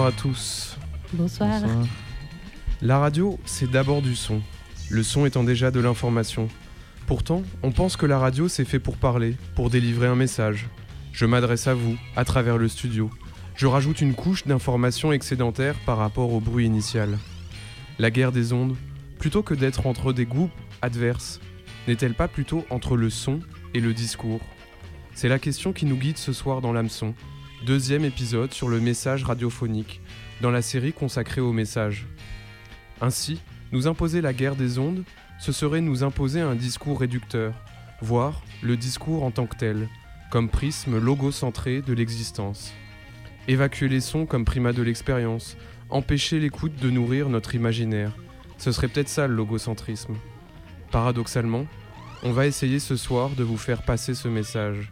Bonsoir à tous. Bonsoir. La radio, c'est d'abord du son. Le son étant déjà de l'information. Pourtant, on pense que la radio, c'est fait pour parler, pour délivrer un message. Je m'adresse à vous, à travers le studio. Je rajoute une couche d'informations excédentaires par rapport au bruit initial. La guerre des ondes, plutôt que d'être entre des groupes adverses, n'est-elle pas plutôt entre le son et le discours? C'est la question qui nous guide ce soir dans l'hameçon, deuxième épisode sur le message radiophonique, dans la série consacrée au message. Ainsi, nous imposer la guerre des ondes, ce serait nous imposer un discours réducteur, voire le discours en tant que tel, comme prisme logocentré de l'existence. Évacuer les sons comme primat de l'expérience, empêcher l'écoute de nourrir notre imaginaire, ce serait peut-être ça le logocentrisme. Paradoxalement, on va essayer ce soir de vous faire passer ce message,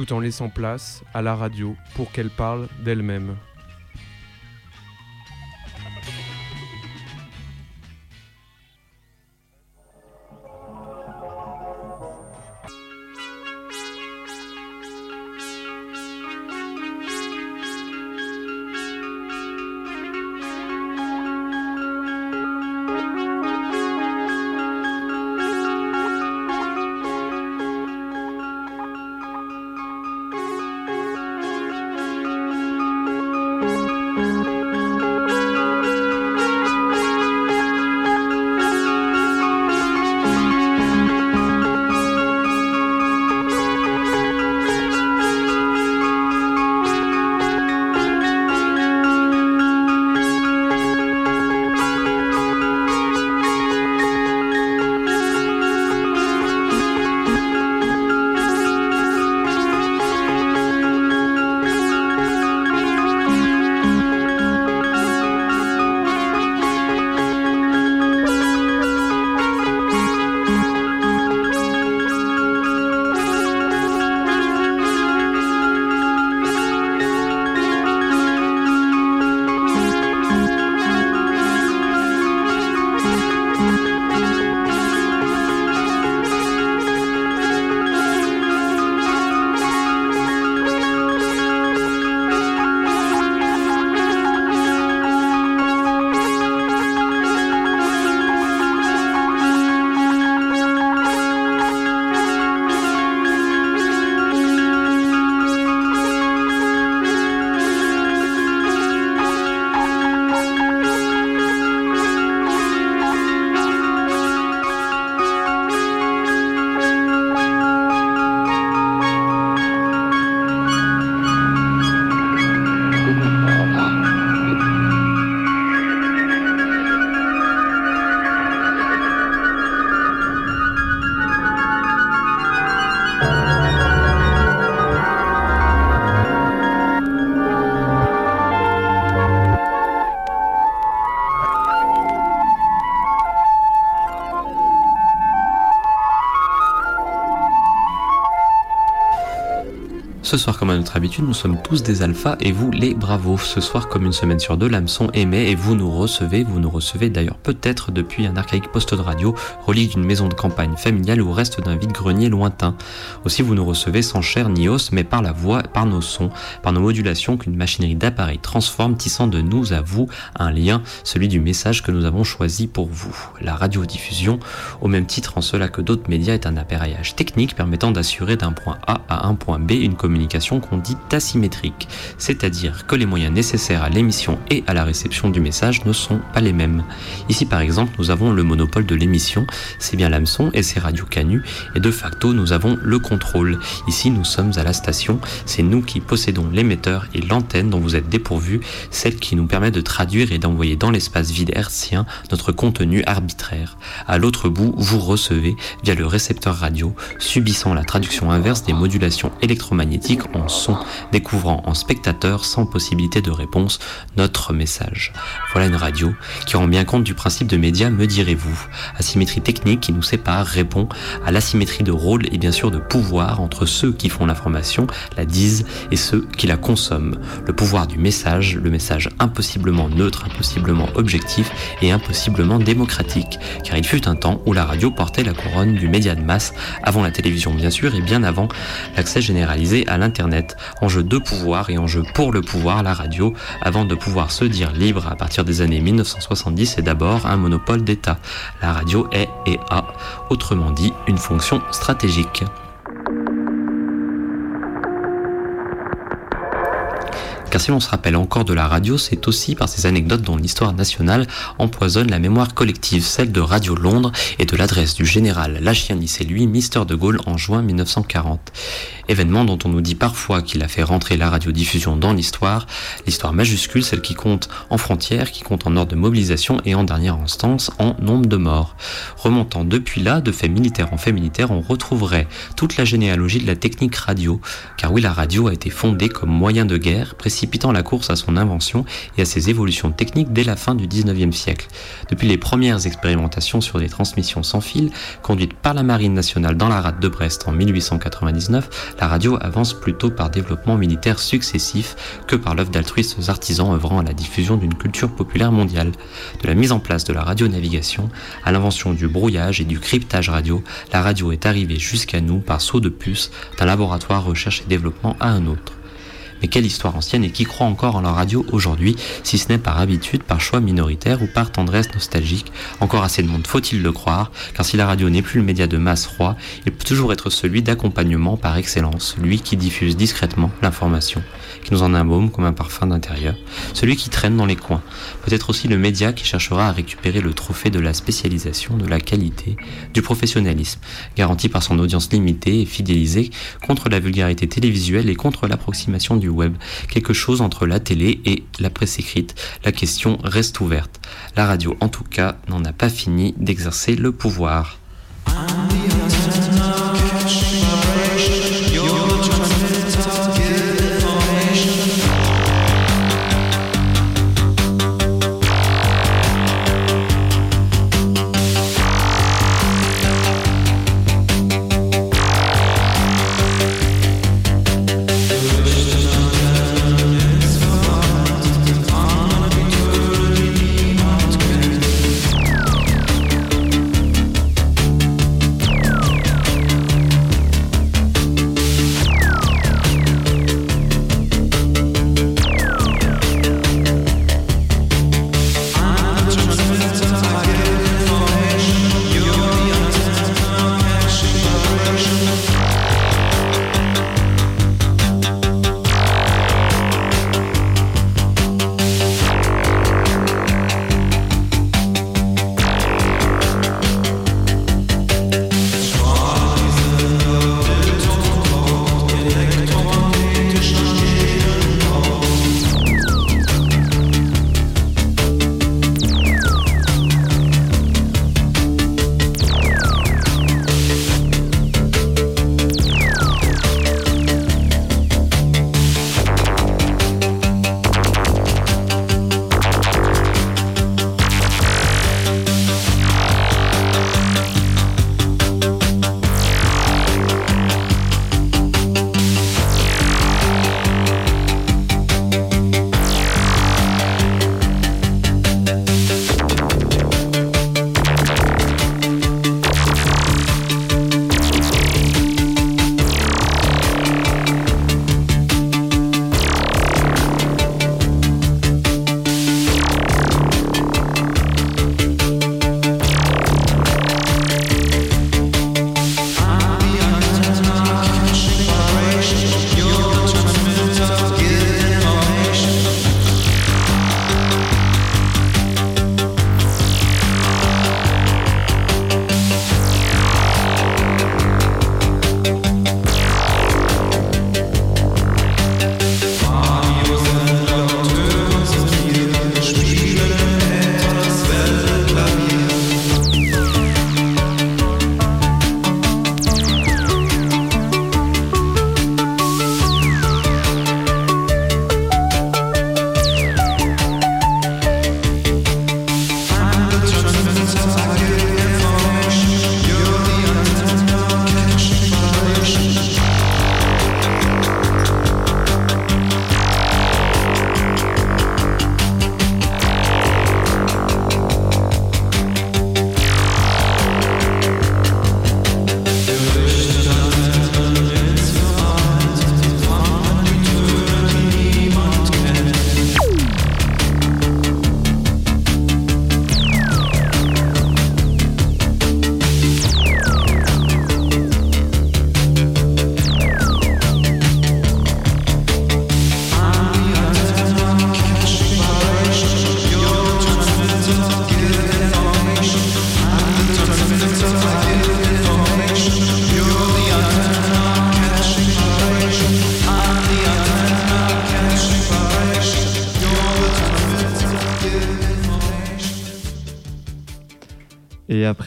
tout en laissant place à la radio pour qu'elle parle d'elle-même. Ce soir, comme à notre habitude, nous sommes tous des alphas et vous les bravos. Ce soir, comme une semaine sur deux, l'hameçon émet et vous nous recevez. Vous nous recevez d'ailleurs peut-être depuis un archaïque poste de radio, relique d'une maison de campagne familiale ou reste d'un vide-grenier lointain. Aussi, vous nous recevez sans chair ni os, mais par la voix, par nos sons, par nos modulations qu'une machinerie d'appareils transforme, tissant de nous à vous un lien, celui du message que nous avons choisi pour vous. La radiodiffusion, au même titre en cela que d'autres médias, est un appareillage technique permettant d'assurer d'un point A à un point B une communication qu'on dit asymétrique, c'est-à-dire que les moyens nécessaires à l'émission et à la réception du message ne sont pas les mêmes. Ici par exemple, nous avons le monopole de l'émission, c'est bien l'hameçon et c'est Radio Canu, et de facto nous avons le contrôle. Ici nous sommes à la station, c'est nous qui possédons l'émetteur et l'antenne dont vous êtes dépourvu, celle qui nous permet de traduire et d'envoyer dans l'espace vide hertzien notre contenu arbitraire. À l'autre bout, vous recevez via le récepteur radio, subissant la traduction inverse des modulations électromagnétiques en son, découvrant en spectateur sans possibilité de réponse notre message. Voilà une radio qui rend bien compte du principe de média, me direz-vous. Asymétrie technique qui nous sépare répond à l'asymétrie de rôle et bien sûr de pouvoir entre ceux qui font l'information, la disent, et ceux qui la consomment. Le pouvoir du message, le message impossiblement neutre, impossiblement objectif et impossiblement démocratique. Car il fut un temps où la radio portait la couronne du média de masse, avant la télévision bien sûr et bien avant l'accès généralisé à l'Internet Internet. Enjeu de pouvoir et enjeu pour le pouvoir, la radio, avant de pouvoir se dire libre à partir des années 1970, est d'abord un monopole d'État. La radio est et a, autrement dit, une fonction stratégique. Car si l'on se rappelle encore de la radio, c'est aussi par ces anecdotes dont l'histoire nationale empoisonne la mémoire collective, celle de Radio Londres et de l'adresse du général Lachianis et lui, Mister de Gaulle, en juin 1940 événement dont on nous dit parfois qu'il a fait rentrer la radiodiffusion dans l'histoire, l'histoire majuscule, celle qui compte en frontières, qui compte en ordre de mobilisation et en dernière instance en nombre de morts. Remontant depuis là, de fait militaire en fait militaire, on retrouverait toute la généalogie de la technique radio, car oui, la radio a été fondée comme moyen de guerre, précipitant la course à son invention et à ses évolutions techniques dès la fin du 19e siècle. Depuis les premières expérimentations sur des transmissions sans fil, conduites par la Marine nationale dans la rade de Brest en 1899, la radio avance plutôt par développement militaire successif que par l'œuvre d'altruistes artisans œuvrant à la diffusion d'une culture populaire mondiale. De la mise en place de la radionavigation à l'invention du brouillage et du cryptage radio, la radio est arrivée jusqu'à nous par saut de puce d'un laboratoire recherche et développement à un autre. Mais quelle histoire ancienne et qui croit encore en la radio aujourd'hui, si ce n'est par habitude, par choix minoritaire ou par tendresse nostalgique? Encore assez de monde, faut-il le croire, car si la radio n'est plus le média de masse roi, il peut toujours être celui d'accompagnement par excellence, lui qui diffuse discrètement l'information, qui nous en embaume comme un parfum d'intérieur, celui qui traîne dans les coins, peut-être aussi le média qui cherchera à récupérer le trophée de la spécialisation, de la qualité, du professionnalisme, garanti par son audience limitée et fidélisée contre la vulgarité télévisuelle et contre l'approximation du web, quelque chose entre la télé et la presse écrite. La question reste ouverte. La radio, en tout cas, n'en a pas fini d'exercer le pouvoir.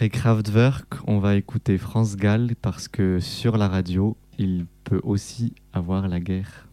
Après Kraftwerk, on va écouter France Gall parce que sur la radio, il peut aussi avoir la guerre.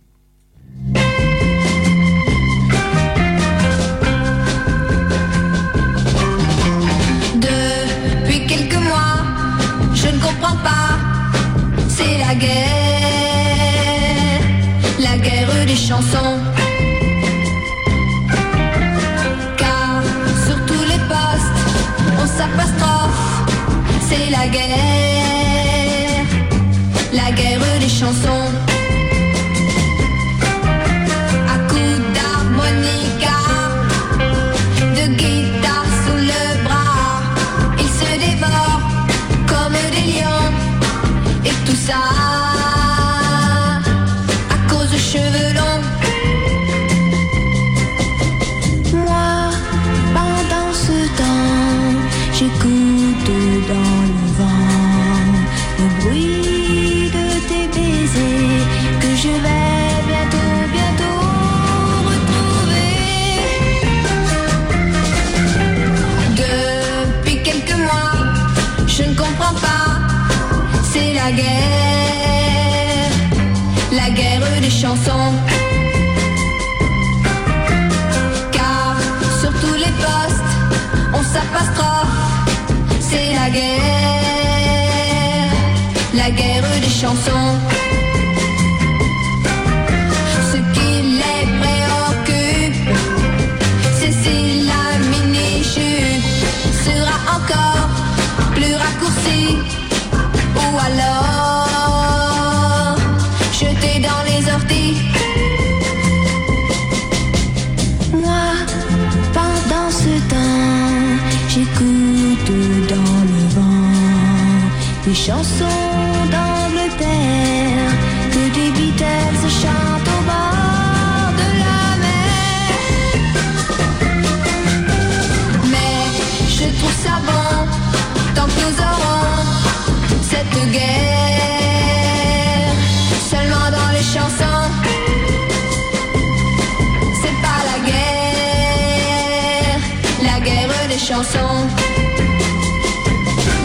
Chansons.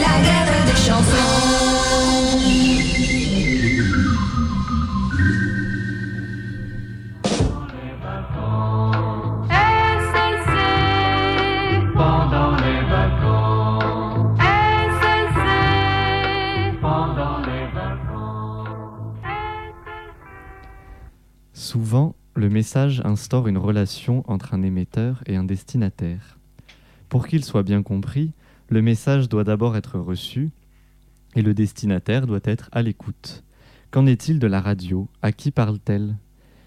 La guerre des chansons. Pendant les vacances. Pendant les vacances. Souvent, le message instaure une relation entre un émetteur et un destinataire. Pour qu'il soit bien compris, le message doit d'abord être reçu et le destinataire doit être à l'écoute. Qu'en est-il de la radio? À qui parle-t-elle?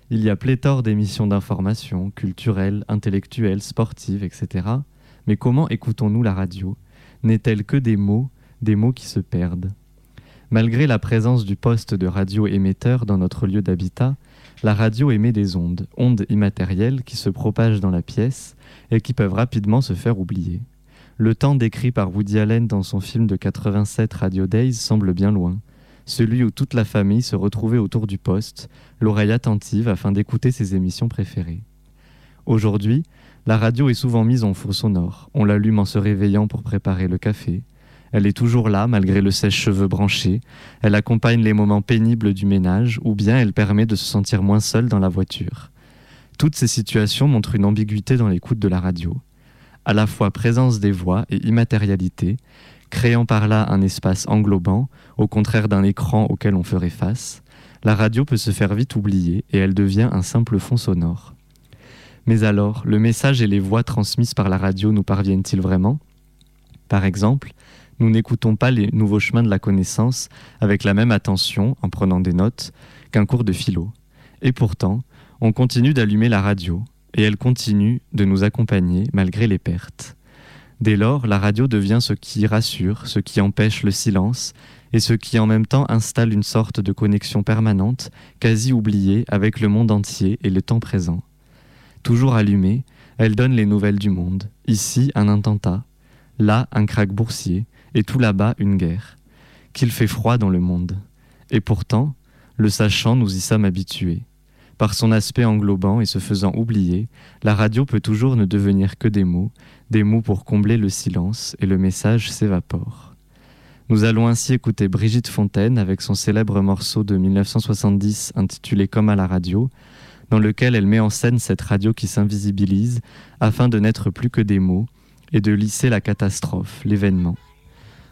Il y a pléthore d'émissions d'information, culturelles, intellectuelles, sportives, etc. Mais comment écoutons-nous la radio? N'est-elle que des mots, des mots qui se perdent? Malgré la présence du poste de radio émetteur dans notre lieu d'habitat, la radio émet des ondes, ondes immatérielles qui se propagent dans la pièce et qui peuvent rapidement se faire oublier. Le temps décrit par Woody Allen dans son film de 87 Radio Days semble bien loin, celui où toute la famille se retrouvait autour du poste, l'oreille attentive afin d'écouter ses émissions préférées. Aujourd'hui, la radio est souvent mise en faux sonore. On l'allume en se réveillant pour préparer le café. Elle est toujours là malgré le sèche-cheveux branché. Elle accompagne les moments pénibles du ménage ou bien elle permet de se sentir moins seul dans la voiture. Toutes ces situations montrent une ambiguïté dans l'écoute de la radio. À la fois présence des voix et immatérialité, créant par là un espace englobant, au contraire d'un écran auquel on ferait face, la radio peut se faire vite oublier et elle devient un simple fond sonore. Mais alors, le message et les voix transmises par la radio nous parviennent-ils vraiment? Par exemple, nous n'écoutons pas les nouveaux chemins de la connaissance avec la même attention en prenant des notes qu'un cours de philo. Et pourtant, on continue d'allumer la radio, et elle continue de nous accompagner malgré les pertes. Dès lors, la radio devient ce qui rassure, ce qui empêche le silence, et ce qui en même temps installe une sorte de connexion permanente, quasi oubliée, avec le monde entier et le temps présent. Toujours allumée, elle donne les nouvelles du monde. Ici, un attentat, là, un krach boursier, et tout là-bas, une guerre. Qu'il fait froid dans le monde. Et pourtant, le sachant, nous y sommes habitués. Par son aspect englobant et se faisant oublier, la radio peut toujours ne devenir que des mots, des mots pour combler le silence et le message s'évapore. Nous allons ainsi écouter Brigitte Fontaine avec son célèbre morceau de 1970 intitulé Comme à la radio, dans lequel elle met en scène cette radio qui s'invisibilise afin de n'être plus que des mots et de lisser la catastrophe, l'événement.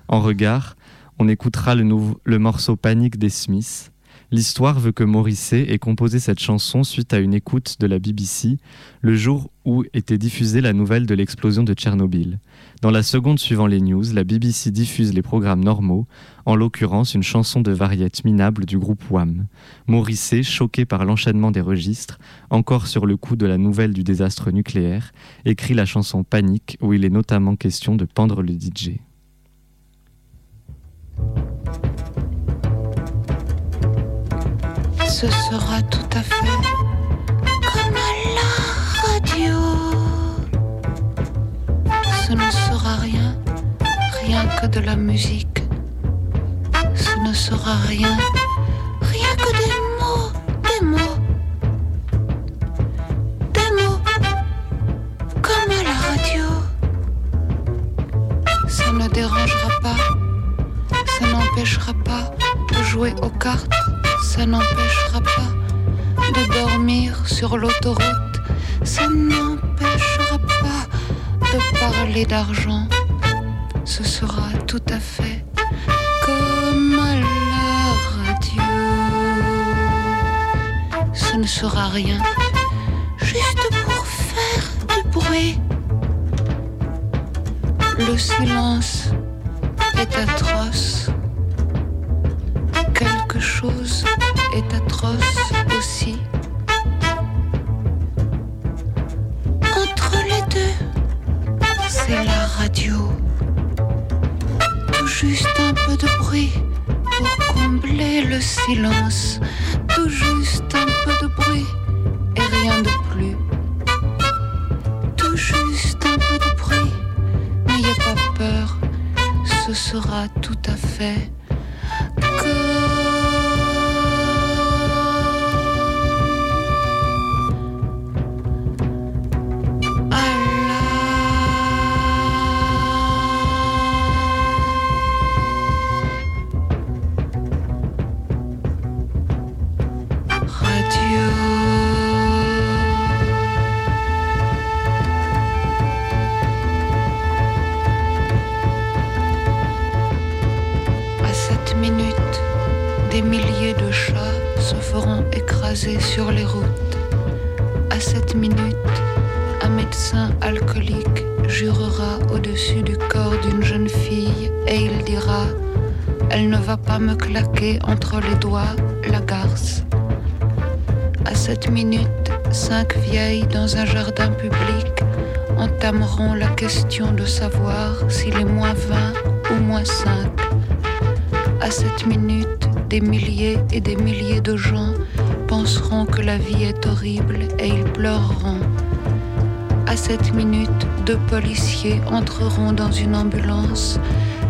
En regard, on écoutera le, morceau Panique des Smiths. L'histoire veut que Morrissey ait composé cette chanson suite à une écoute de la BBC le jour où était diffusée la nouvelle de l'explosion de Tchernobyl. Dans la seconde suivant les news, la BBC diffuse les programmes normaux, en l'occurrence une chanson de variette minable du groupe Wham. Morrissey, choqué par l'enchaînement des registres, encore sur le coup de la nouvelle du désastre nucléaire, écrit la chanson Panique où il est notamment question de pendre le DJ. Ce sera tout à fait comme à la radio. Ce ne sera rien, rien que de la musique. Ce ne sera rien, l'autoroute, ça n'empêchera pas de parler d'argent. Ce sera tout à fait comme à la radio. Ce ne sera rien, juste pour faire du bruit. Le silence Elle ne va pas me claquer entre les doigts la garce. À cette minute, cinq vieilles dans un jardin public entameront la question de savoir s'il est moins 20 ou moins 5. À cette minute, des milliers et des milliers de gens penseront que la vie est horrible et ils pleureront. À cette minute, deux policiers entreront dans une ambulance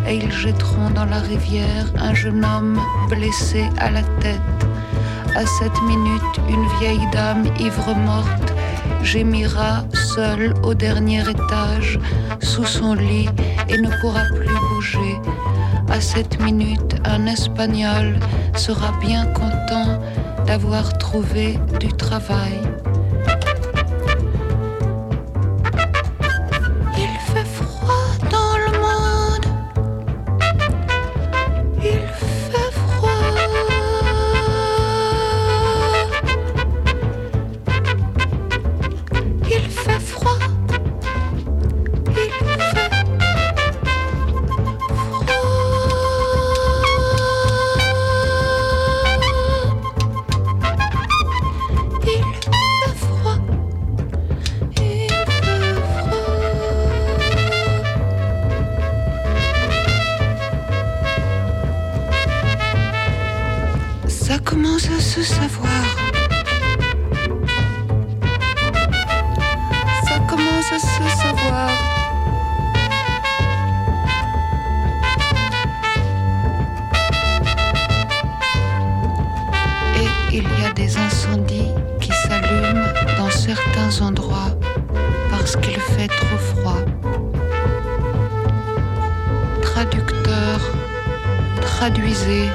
et ils jetteront dans la rivière un jeune homme blessé à la tête. À cette minute, une vieille dame ivre morte gémira seule au dernier étage sous son lit et ne pourra plus bouger. À cette minute, un Espagnol sera bien content d'avoir trouvé du travail. trop froid. Traducteur, traduisez.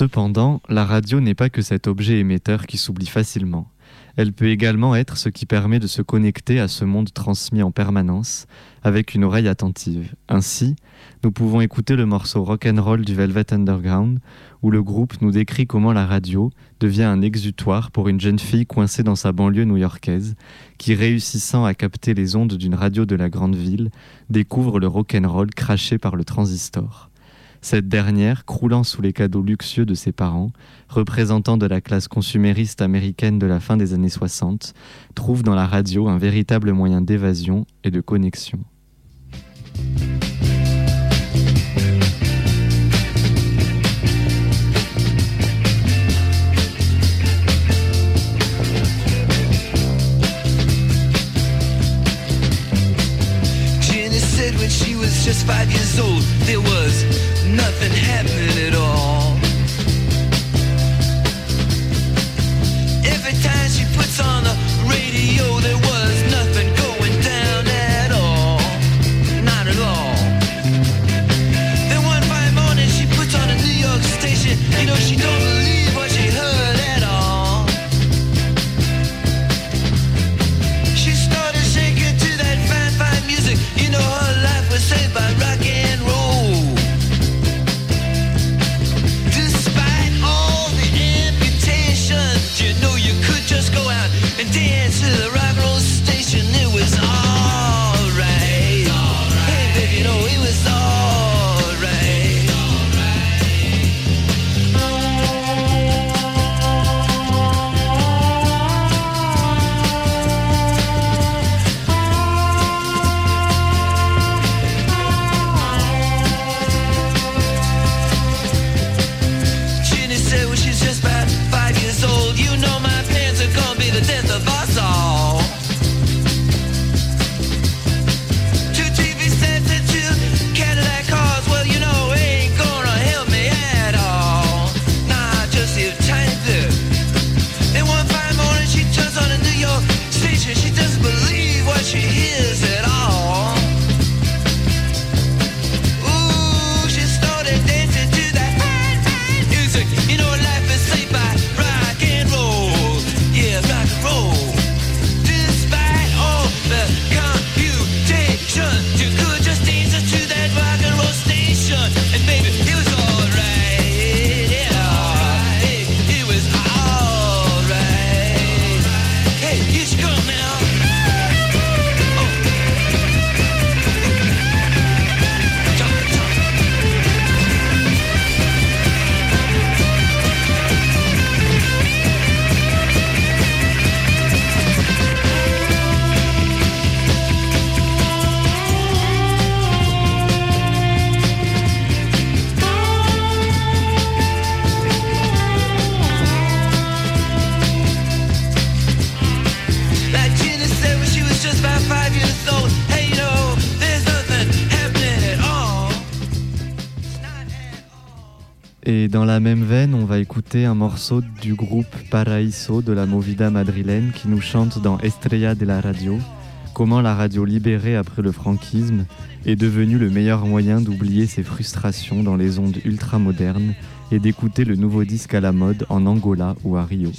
Cependant, la radio n'est pas que cet objet émetteur qui s'oublie facilement. Elle peut également être ce qui permet de se connecter à ce monde transmis en permanence avec une oreille attentive. Ainsi, nous pouvons écouter le morceau Rock'n'Roll du Velvet Underground où le groupe nous décrit comment la radio devient un exutoire pour une jeune fille coincée dans sa banlieue new-yorkaise qui, réussissant à capter les ondes d'une radio de la grande ville, découvre le rock'n'roll craché par le transistor. Cette dernière, croulant sous les cadeaux luxueux de ses parents, représentant de la classe consumériste américaine de la fin des années 60, trouve dans la radio un véritable moyen d'évasion et de connexion. Nothing happening at all. Every time she puts on the radio, there Et dans la même veine, on va écouter un morceau du groupe Paraíso de la Movida madrilène qui nous chante dans Estrella de la Radio comment la radio libérée après le franquisme est devenue le meilleur moyen d'oublier ses frustrations dans les ondes ultramodernes et d'écouter le nouveau disque à la mode en Angola ou à Rio.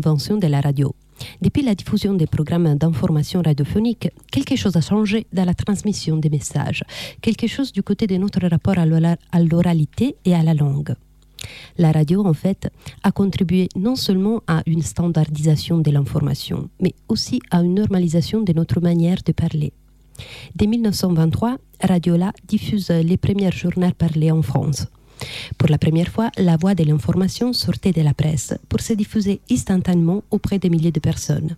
De la radio, depuis la diffusion des programmes d'information radiophonique, quelque chose a changé dans la transmission des messages, quelque chose du côté de notre rapport à l'oralité et à la langue. La radio, en fait, a contribué non seulement à une standardisation de l'information, mais aussi à une normalisation de notre manière de parler. Dès 1923, Radiola diffuse les premiers journaux parlés en France. Pour la première fois, la voix de l'information sortait de la presse pour se diffuser instantanément auprès de milliers de personnes.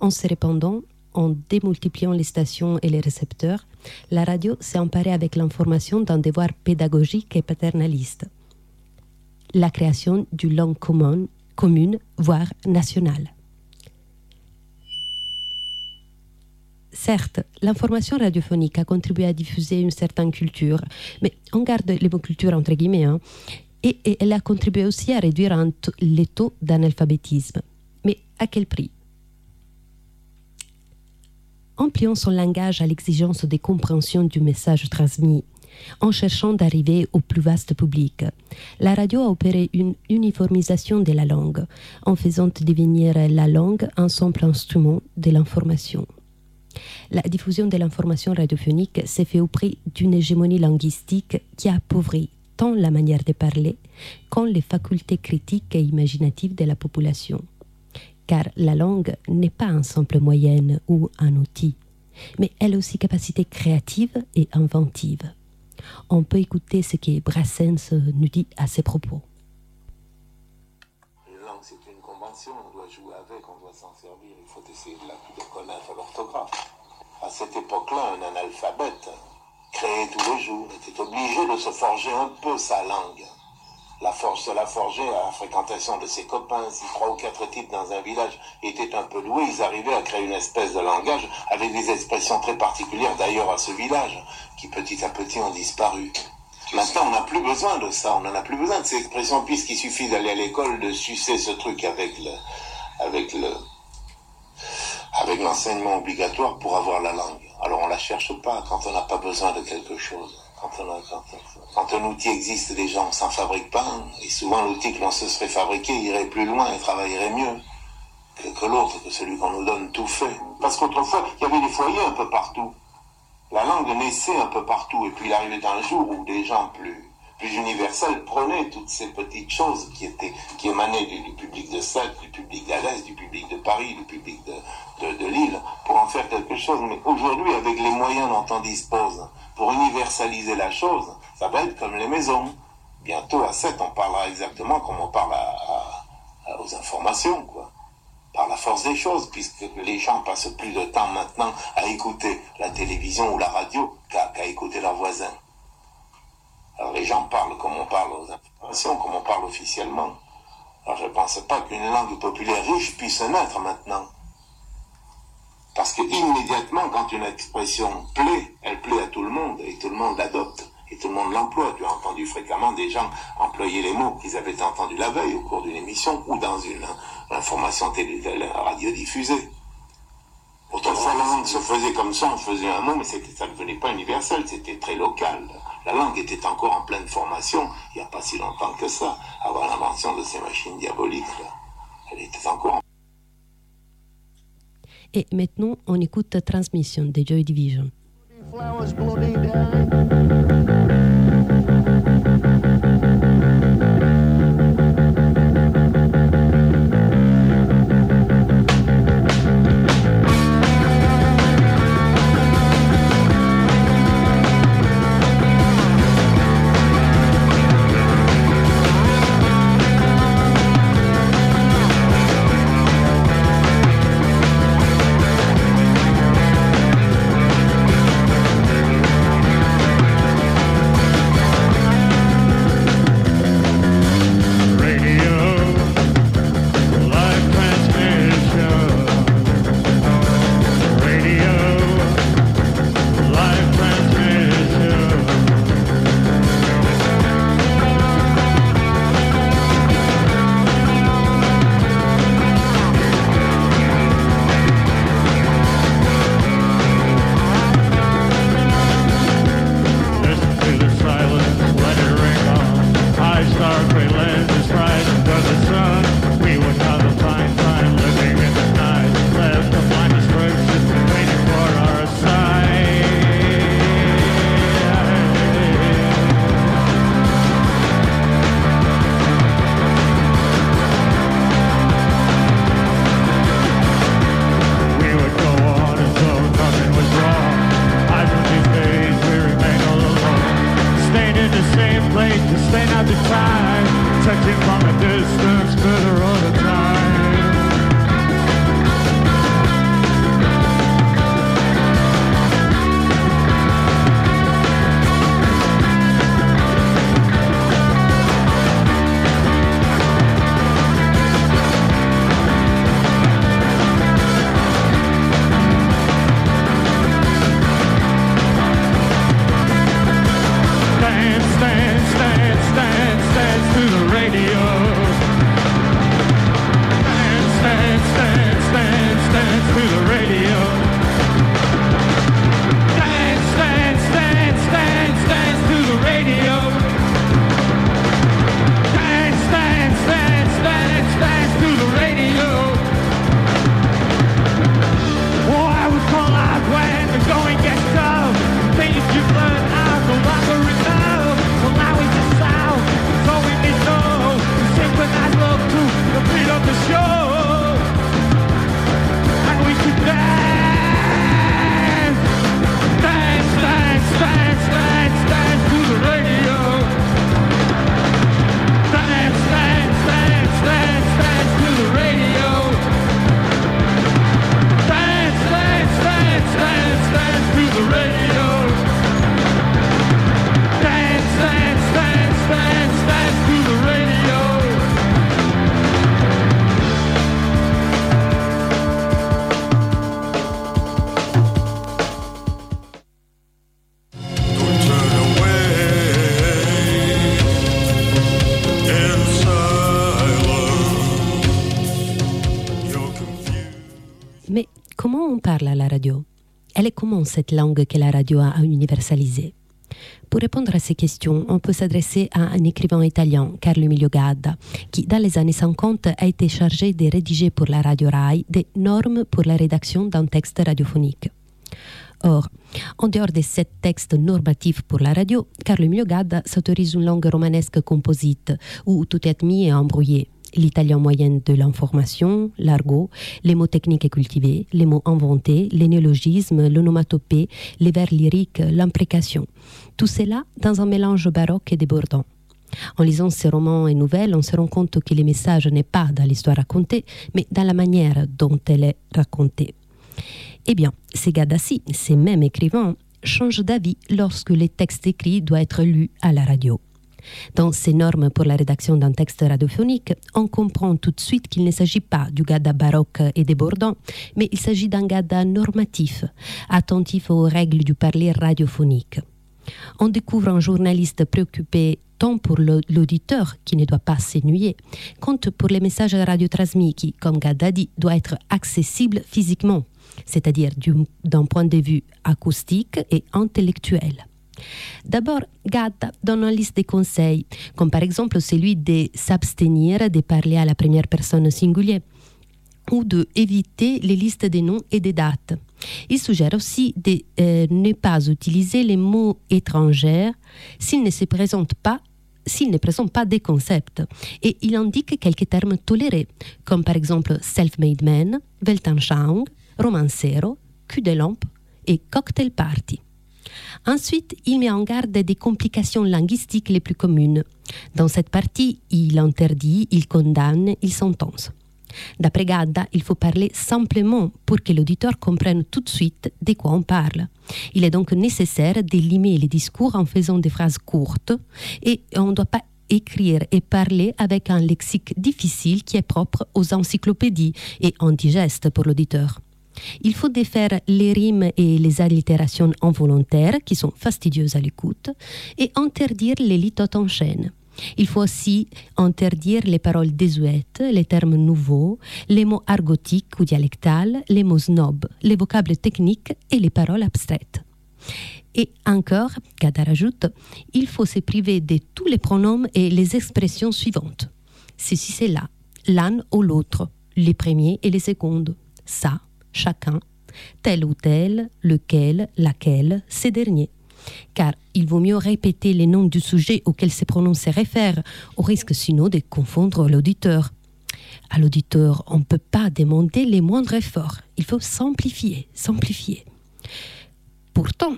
En se répandant, en démultipliant les stations et les récepteurs, la radio s'est emparée avec l'information d'un devoir pédagogique et paternaliste. La création d'une langue commune, voire nationale. Certes, l'information radiophonique a contribué à diffuser une certaine culture, mais on garde les culture entre guillemets, hein, et, elle a contribué aussi à réduire les taux d'analphabétisme. Mais à quel prix? Ampliant son langage à l'exigence des compréhensions du message transmis, en cherchant d'arriver au plus vaste public, la radio a opéré une uniformisation de la langue, en faisant devenir la langue un simple instrument de l'information. La diffusion de l'information radiophonique s'est fait au prix d'une hégémonie linguistique qui a appauvri tant la manière de parler qu'en les facultés critiques et imaginatives de la population. Car la langue n'est pas un simple moyenne ou un outil, mais elle a aussi capacité créative et inventive. On peut écouter ce que Brassens nous dit à ses propos. Une langue, c'est une convention, on doit jouer avec, on doit s'en servir, il faut essayer de la de connaître l'orthographe. À cette époque-là, un analphabète, créé tous les jours, était obligé de se forger un peu sa langue. La force se la forger à la fréquentation de ses copains. Si trois ou quatre types dans un village étaient un peu doués, ils arrivaient à créer une espèce de langage avec des expressions très particulières d'ailleurs à ce village, qui petit à petit ont disparu. Maintenant, on n'a plus besoin de ça, on n'en a plus besoin de ces expressions, puisqu'il suffit d'aller à l'école, de sucer ce truc avec le, avec le, avec l'enseignement obligatoire pour avoir la langue. Alors on la cherche pas quand on n'a pas besoin de quelque chose. Quand, un outil existe déjà, on s'en fabrique pas un. Et souvent l'outil que l'on se serait fabriqué irait plus loin et travaillerait mieux que, que l'autre, que celui qu'on nous donne tout fait. Parce qu'autrefois, il y avait des foyers un peu partout. La langue naissait un peu partout. Et puis il arrivait un jour où des gens plus, plus universels prenaient toutes ces petites choses qui étaient, qui émanaient du, public de Sète, du public d'Alès, du public de Paris, du public de, de, Lille, pour en faire quelque chose. Mais aujourd'hui, avec les moyens dont on dispose, pour universaliser la chose, ça va être comme les maisons. Bientôt à 7, on parlera exactement comme on parle aux informations, quoi. Par la force des choses, puisque les gens passent plus de temps maintenant à écouter la télévision ou la radio qu'à écouter leurs voisins. Alors les gens parlent comme on parle aux informations, comme on parle officiellement. Alors je ne pense pas qu'une langue populaire riche puisse naître maintenant. Parce que immédiatement, quand une expression plaît, elle plaît à tout le monde et tout le monde l'adopte et tout le monde l'emploie. Tu as entendu fréquemment des gens employer les mots qu'ils avaient entendus la veille au cours d'une émission ou dans une information télé, télé- radiodiffusée. Autrefois, la langue se faisait comme ça, on faisait un mot, mais ça ne devenait pas universel, c'était très local. La langue était encore en pleine formation, il n'y a pas si longtemps que ça, avant l'invention de ces machines diaboliques. Là. Elle était encore en Et maintenant, on écoute Transmission de Joy Division. Flowers cette langue que la radio a universalisée pour répondre à ces questions, on peut s'adresser à un écrivain italien, Carlo Emilio Gadda, qui, dans les années 50, a été chargé de rédiger pour la radio RAI des normes pour la rédaction d'un texte radiophonique. Or, en dehors de sept textes normatifs pour la radio, Carlo Emilio Gadda s'autorise une langue romanesque composite, où tout est admis et embrouillé. L'italien moyen de l'information, l'argot, les mots techniques et cultivés, les mots inventés, les néologismes, l'onomatopée, les vers lyriques, l'imprécation. Tout cela dans un mélange baroque et débordant. En lisant ces romans et nouvelles, on se rend compte que le message n'est pas dans l'histoire racontée, mais dans la manière dont elle est racontée. Eh bien, ces gars-ci, ces mêmes écrivains, changent d'avis lorsque le texte écrit doit être lu à la radio. Dans ces normes pour la rédaction d'un texte radiophonique, on comprend tout de suite qu'il ne s'agit pas du gada baroque et débordant, mais il s'agit d'un gada normatif, attentif aux règles du parler radiophonique. On découvre un journaliste préoccupé tant pour l'auditeur qui ne doit pas s'ennuyer, quant pour les messages radiotransmis qui, comme Gadda dit, doit être accessible physiquement, c'est-à-dire du- d'un point de vue acoustique et intellectuel. D'abord, Gadda donne une liste de conseils, comme par exemple celui de s'abstenir de parler à la première personne singulière ou de éviter les listes des noms et des dates. Il suggère aussi de euh, ne pas utiliser les mots étrangers s'ils ne se présentent pas s'ils ne pas des concepts. Et il indique quelques termes tolérés, comme par exemple self-made man, Weltanschauung, romancero, cul de lampe et cocktail party. Ensuite, il met en garde des complications linguistiques les plus communes. Dans cette partie, il interdit, il condamne, il sentence. D'après Gadda, il faut parler simplement pour que l'auditeur comprenne tout de suite de quoi on parle. Il est donc nécessaire d'élimer les discours en faisant des phrases courtes et on ne doit pas écrire et parler avec un lexique difficile qui est propre aux encyclopédies et indigeste pour l'auditeur. Il faut défaire les rimes et les allitérations involontaires qui sont fastidieuses à l'écoute et interdire les litotes en chaîne. Il faut aussi interdire les paroles désuètes, les termes nouveaux, les mots argotiques ou dialectales, les mots snob, les vocables techniques et les paroles abstraites. Et encore, Gadda rajoute, il faut se priver de tous les pronoms et les expressions suivantes. Ceci, c'est là, l'un ou l'autre, les premiers et les secondes, ça, chacun, tel ou tel, lequel, laquelle, ces derniers. Car il vaut mieux répéter les noms du sujet auquel ces pronoms se réfèrent, au risque sinon de confondre l'auditeur. À l'auditeur, on ne peut pas demander les moindres efforts. Il faut simplifier, simplifier. Pourtant,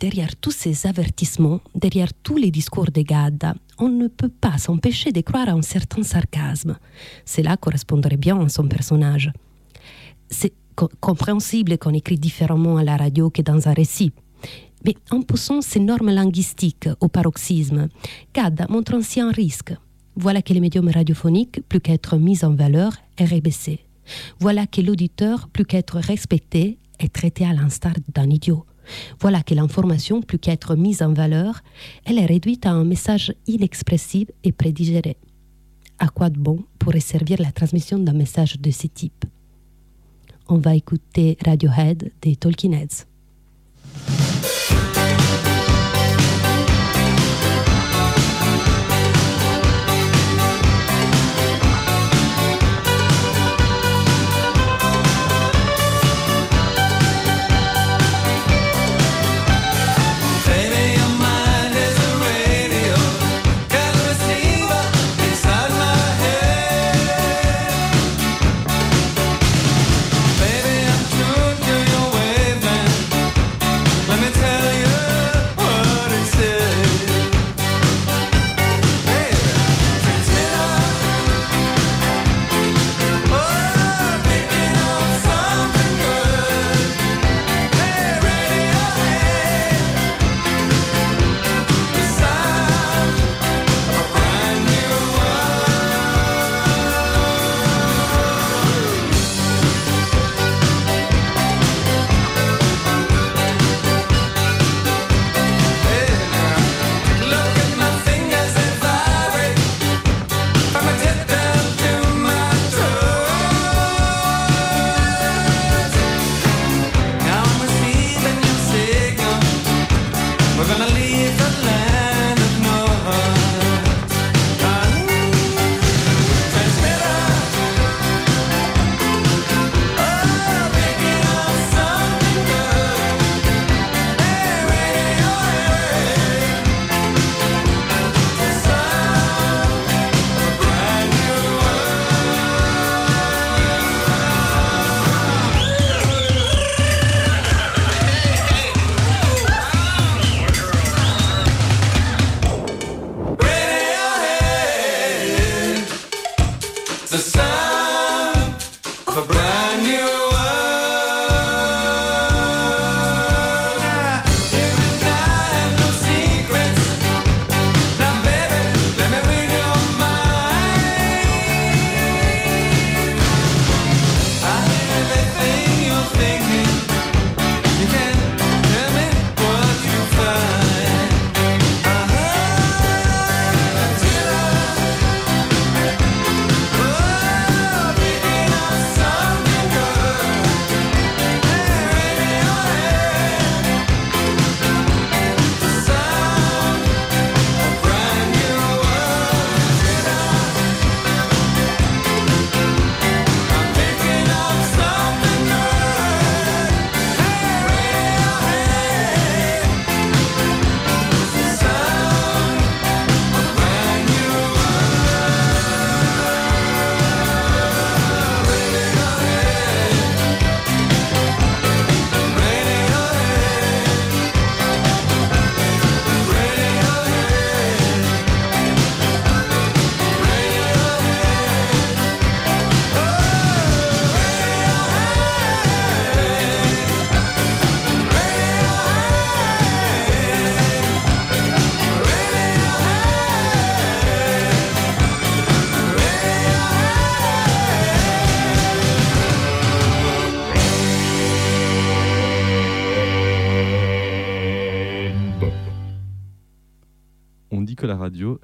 derrière tous ces avertissements, derrière tous les discours de Gadda, on ne peut pas s'empêcher de croire à un certain sarcasme. Cela correspondrait bien à son personnage. C'est compréhensible qu'on écrit différemment à la radio que dans un récit. Mais en poussant ces normes linguistiques au paroxysme, Gadda montre ainsi un risque. Voilà que le médium radiophonique, plus qu'être mis en valeur, est rebaissé. Voilà que l'auditeur, plus qu'être respecté, est traité à l'instar d'un idiot. Voilà que l'information, plus qu'être mise en valeur, elle est réduite à un message inexpressible et prédigéré. À quoi de bon pourrait servir la transmission d'un message de ce type? On va écouter Radiohead des Talking Heads.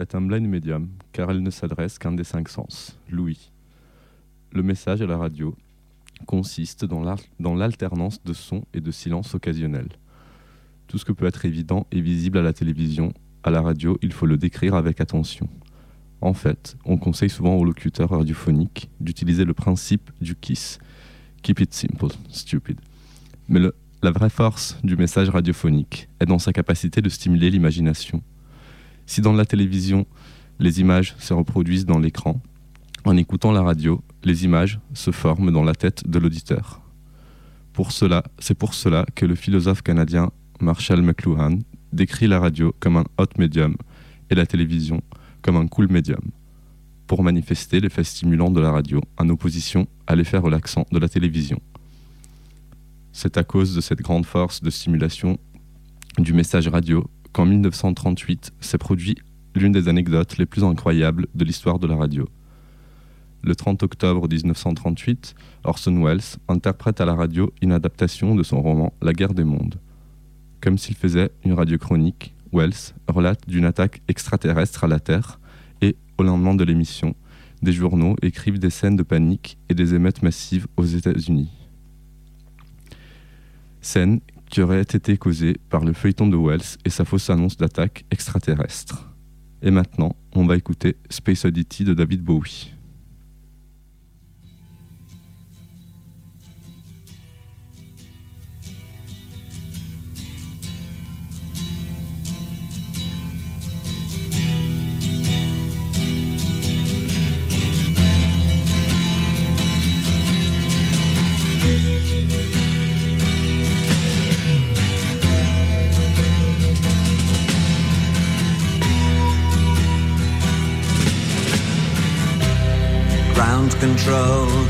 Est un blind medium, car elle ne s'adresse qu'à un des cinq sens, l'ouïe. Le message à la radio consiste dans l'al- dans l'alternance de sons et de silences occasionnels. Tout ce que peut être évident et visible à la télévision, à la radio, il faut le décrire avec attention. En fait, on conseille souvent aux locuteurs radiophoniques d'utiliser le principe du KISS. Keep it simple, stupid. Mais la vraie force du message radiophonique est dans sa capacité de stimuler l'imagination. Si dans la télévision, les images se reproduisent dans l'écran, en écoutant la radio, les images se forment dans la tête de l'auditeur. Pour cela, c'est pour cela que le philosophe canadien Marshall McLuhan décrit la radio comme un hot medium et la télévision comme un cool medium, pour manifester l'effet stimulant de la radio en opposition à l'effet relaxant de la télévision. C'est à cause de cette grande force de stimulation du message radio qu'en 1938 s'est produit l'une des anecdotes les plus incroyables de l'histoire de la radio. Le 30 octobre 1938, Orson Welles interprète à la radio une adaptation de son roman La guerre des mondes. Comme s'il faisait une radio chronique, Wells relate d'une attaque extraterrestre à la Terre et, au lendemain de l'émission, des journaux écrivent des scènes de panique et des émeutes massives aux États-Unis. Scènes qui auraient été causées par le feuilleton de Wells et sa fausse annonce d'attaque extraterrestre. Et maintenant, on va écouter Space Oddity de David Bowie.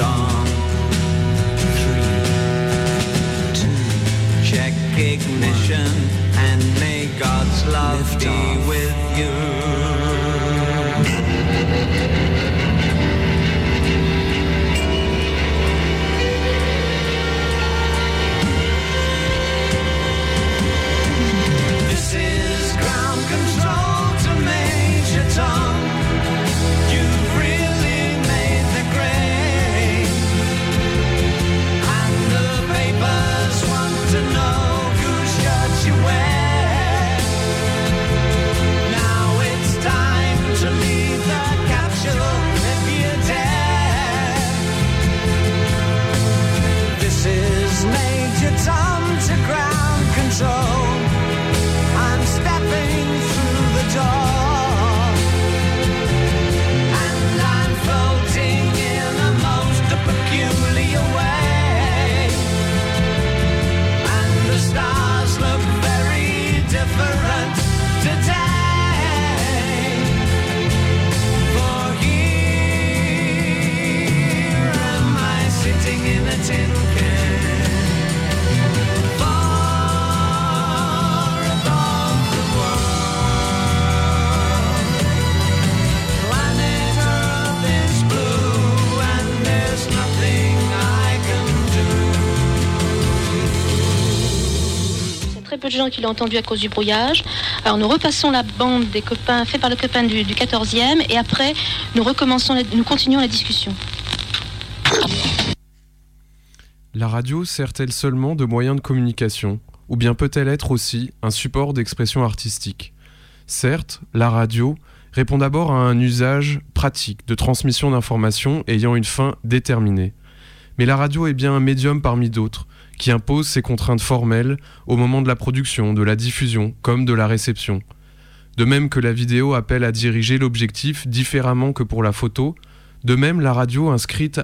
On. Three, two, check ignition and may God's love be with you. Gens qui l'ont entendu à cause du brouillage. Alors nous repassons la bande des copains, fait par le copain du, du 14e, et après nous recommençons, nous continuons la discussion. La radio sert-elle seulement de moyen de communication Ou bien peut-elle être aussi un support d'expression artistique? Certes, la radio répond d'abord à un usage pratique de transmission d'informations ayant une fin déterminée. Mais la radio est bien un médium parmi d'autres, qui impose ses contraintes formelles au moment de la production, de la diffusion, comme de la réception. De même que la vidéo appelle à diriger l'objectif différemment que pour la photo, de même la radio inscrite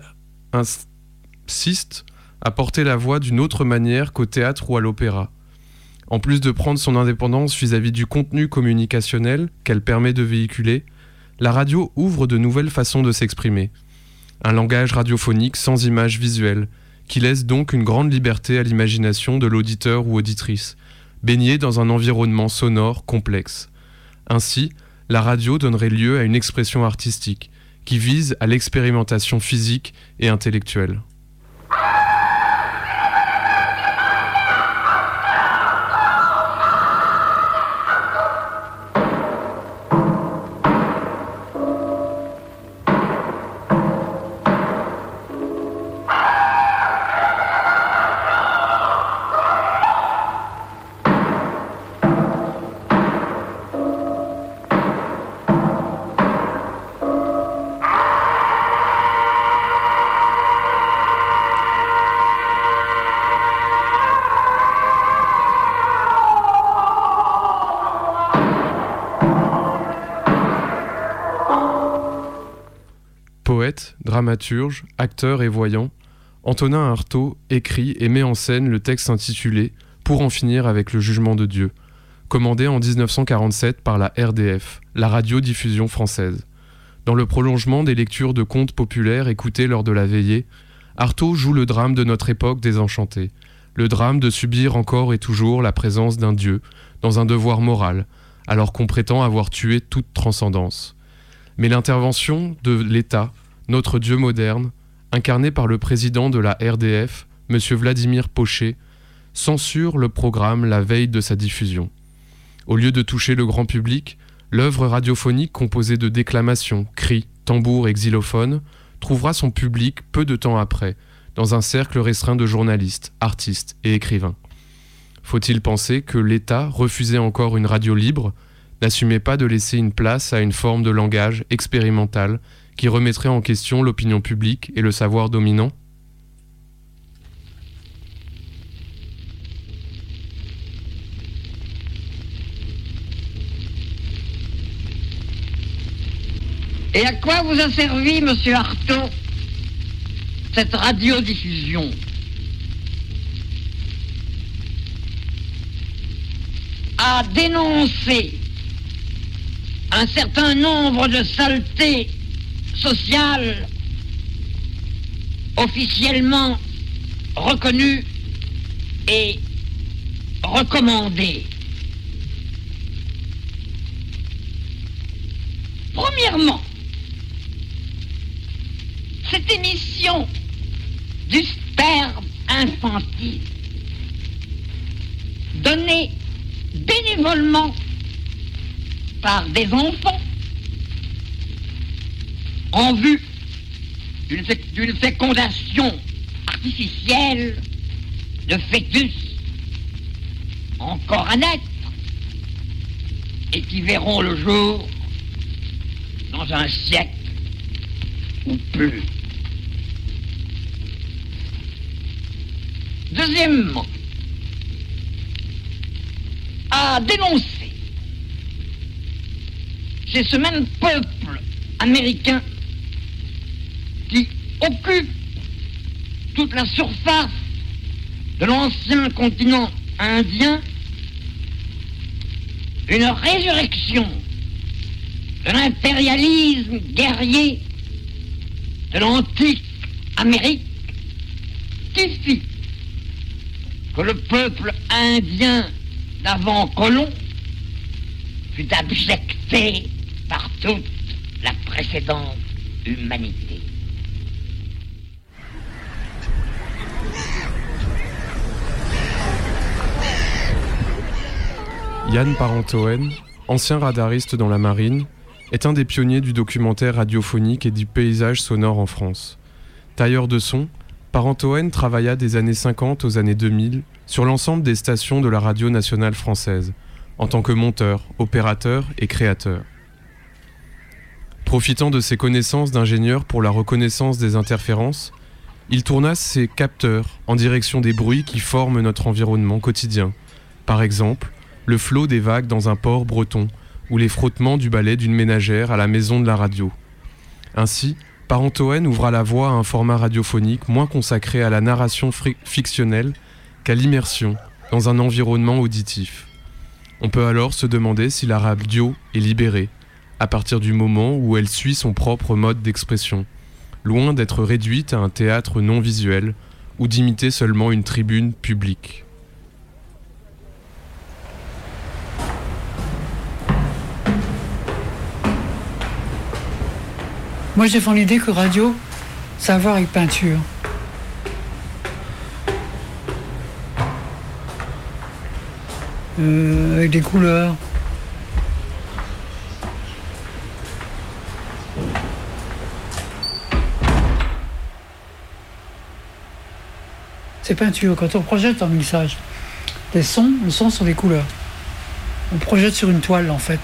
insiste à porter la voix d'une autre manière qu'au théâtre ou à l'opéra. En plus de prendre son indépendance vis-à-vis du contenu communicationnel qu'elle permet de véhiculer, la radio ouvre de nouvelles façons de s'exprimer. Un langage radiophonique sans image visuelle, qui laisse donc une grande liberté à l'imagination de l'auditeur ou auditrice, baigné dans un environnement sonore complexe. Ainsi, la radio donnerait lieu à une expression artistique, qui vise à l'expérimentation physique et intellectuelle. Acteur et voyant, Antonin Artaud écrit et met en scène le texte intitulé Pour en finir avec le jugement de Dieu, commandé en 1947 par la RDF, la radiodiffusion française. Dans le prolongement des lectures de contes populaires écoutées lors de la veillée, Artaud joue le drame de notre époque désenchantée, le drame de subir encore et toujours la présence d'un Dieu dans un devoir moral, alors qu'on prétend avoir tué toute transcendance. Mais l'intervention de l'État, notre Dieu moderne, incarné par le président de la RDF, M. Vladimir Pochet, censure le programme la veille de sa diffusion. Au lieu de toucher le grand public, l'œuvre radiophonique composée de déclamations, cris, tambours et xylophones trouvera son public peu de temps après, dans un cercle restreint de journalistes, artistes et écrivains. Faut-il penser que l'État refusait encore une radio libre, n'assumait pas de laisser une place à une forme de langage expérimental qui remettrait en question l'opinion publique et le savoir dominant. Et à quoi vous a servi, monsieur Artaud, cette radiodiffusion? À dénoncer un certain nombre de saletés sociales officiellement reconnues et recommandées. Premièrement, cette émission du sperme infantile donnée bénévolement par des enfants en vue d'une fé- d'une fécondation artificielle de fœtus encore à naître et qui verront le jour dans un siècle ou plus. Deuxièmement, à dénoncer c'est ce même peuple américain qui occupe toute la surface de l'ancien continent indien une résurrection de l'impérialisme guerrier de l'antique Amérique qui fit que le peuple indien d'avant Colomb fut abjecté par toute la précédente humanité. Yann Parentoen, ancien radariste dans la marine, est un des pionniers du documentaire radiophonique et du paysage sonore en France. Tailleur de son, Parentoen travailla des années 50 aux années 2000 sur l'ensemble des stations de la radio nationale française, en tant que monteur, opérateur et créateur. Profitant de ses connaissances d'ingénieur pour la reconnaissance des interférences, il tourna ses capteurs en direction des bruits qui forment notre environnement quotidien. Par exemple, le flot des vagues dans un port breton ou les frottements du balai d'une ménagère à la maison de la radio. Ainsi, Parentoen ouvra la voie à un format radiophonique moins consacré à la narration fictionnelle qu'à l'immersion dans un environnement auditif. On peut alors se demander si la radio est libérée, à partir du moment où elle suit son propre mode d'expression, loin d'être réduite à un théâtre non visuel ou d'imiter seulement une tribune publique. Moi, je défends l'idée que radio, ça a voir avec peinture. Euh, avec des couleurs. C'est peinture. Quand on projette un mixage, les sons, le son sont des couleurs. On projette sur une toile, en fait.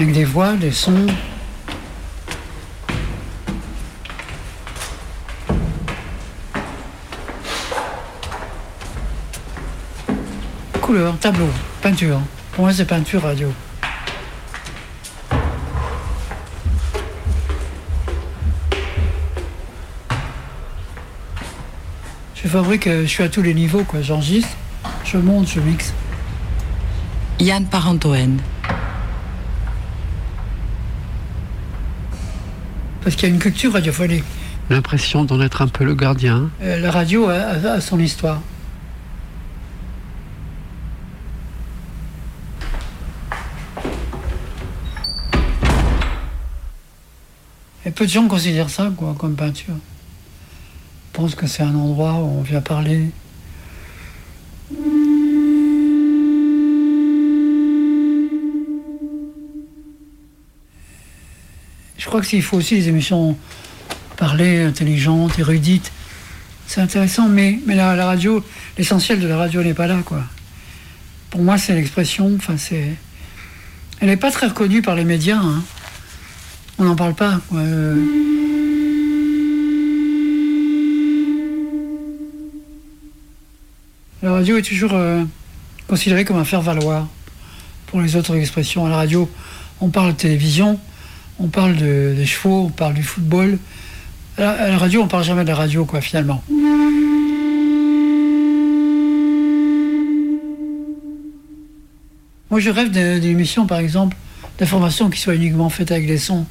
Avec des voix, des sons. Couleur, tableau, peinture. Pour moi, c'est peinture radio. Je fabrique, euh, je suis à tous les niveaux, quoi. J'enregistre, je monte, je mixe. Yann Parentoen. Parce qu'il y a une culture radiophonique. L'impression d'en être un peu le gardien. Euh, la radio a, a- a son histoire. Et peu de gens considèrent ça quoi, comme peinture. Ils pensent que c'est un endroit où on vient parler. Crois que s'il faut aussi des émissions parler, intelligentes, érudites, c'est intéressant, mais, la, radio, l'essentiel de la radio n'est pas là. Pour moi, c'est l'expression, enfin. Elle n'est pas très reconnue par les médias, hein. On n'en parle pas. Euh, La radio est toujours euh, considérée comme un faire-valoir pour les autres expressions. À la radio, on parle de télévision, on parle de- des chevaux, on parle du football. À la, radio, on parle jamais de la radio, quoi, finalement. Moi, je rêve d'une émission, par exemple, d'information qui soit uniquement faite avec des sons.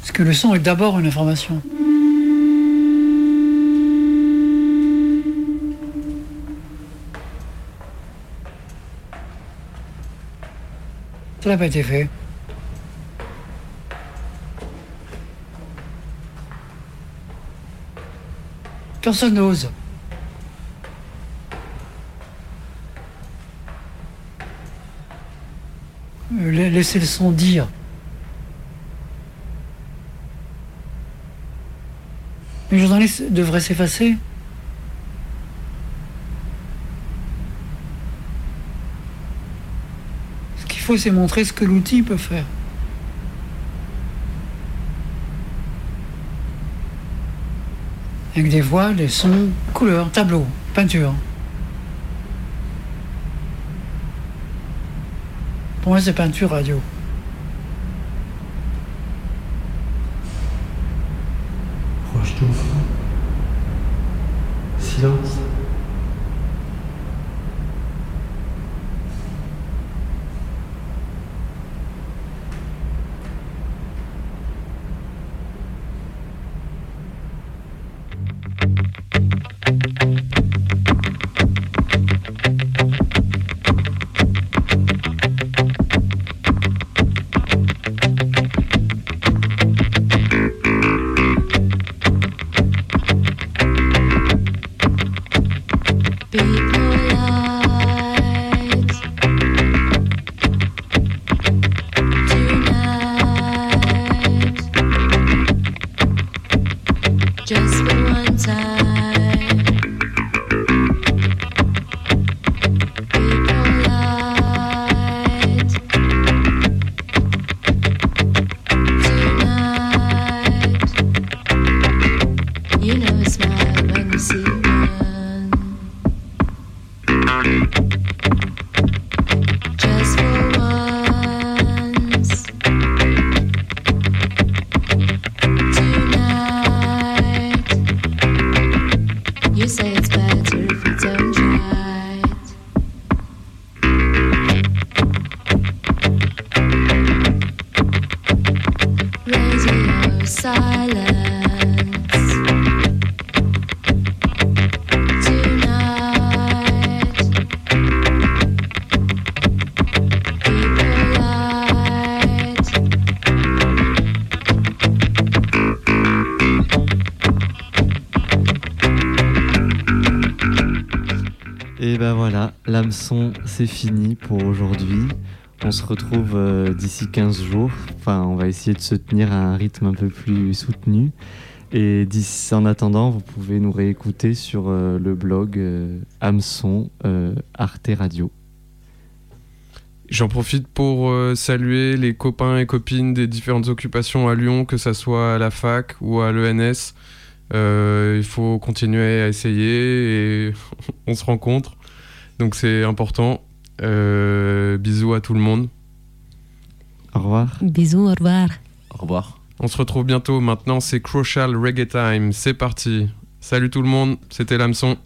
Parce que le son est d'abord une information. Ça n'a pas été fait. Personne n'ose. Euh, la- Laisser le son dire. Les journalistes devraient s'effacer. Ce qu'il faut, c'est montrer ce que l'outil peut faire. Avec des voix, des sons, couleurs, tableaux, peinture. Pour moi, c'est peinture radio. L'hameçon, c'est fini pour aujourd'hui. On se retrouve euh, d'ici 15 jours. Enfin, on va essayer de se tenir à un rythme un peu plus soutenu. Et en attendant, vous pouvez nous réécouter sur euh, le blog euh, hameçon euh, Arte Radio. J'en profite pour saluer les copains et copines des différentes occupations à Lyon, que ça soit à la fac ou à l'ENS. Il faut continuer à essayer et on se rencontre. Donc c'est important. Euh, bisous à tout le monde. Au revoir. Bisous, au revoir. Au revoir. On se retrouve bientôt. Maintenant, c'est Crucial Reggae Time. C'est parti. Salut tout le monde. C'était l'hameçon.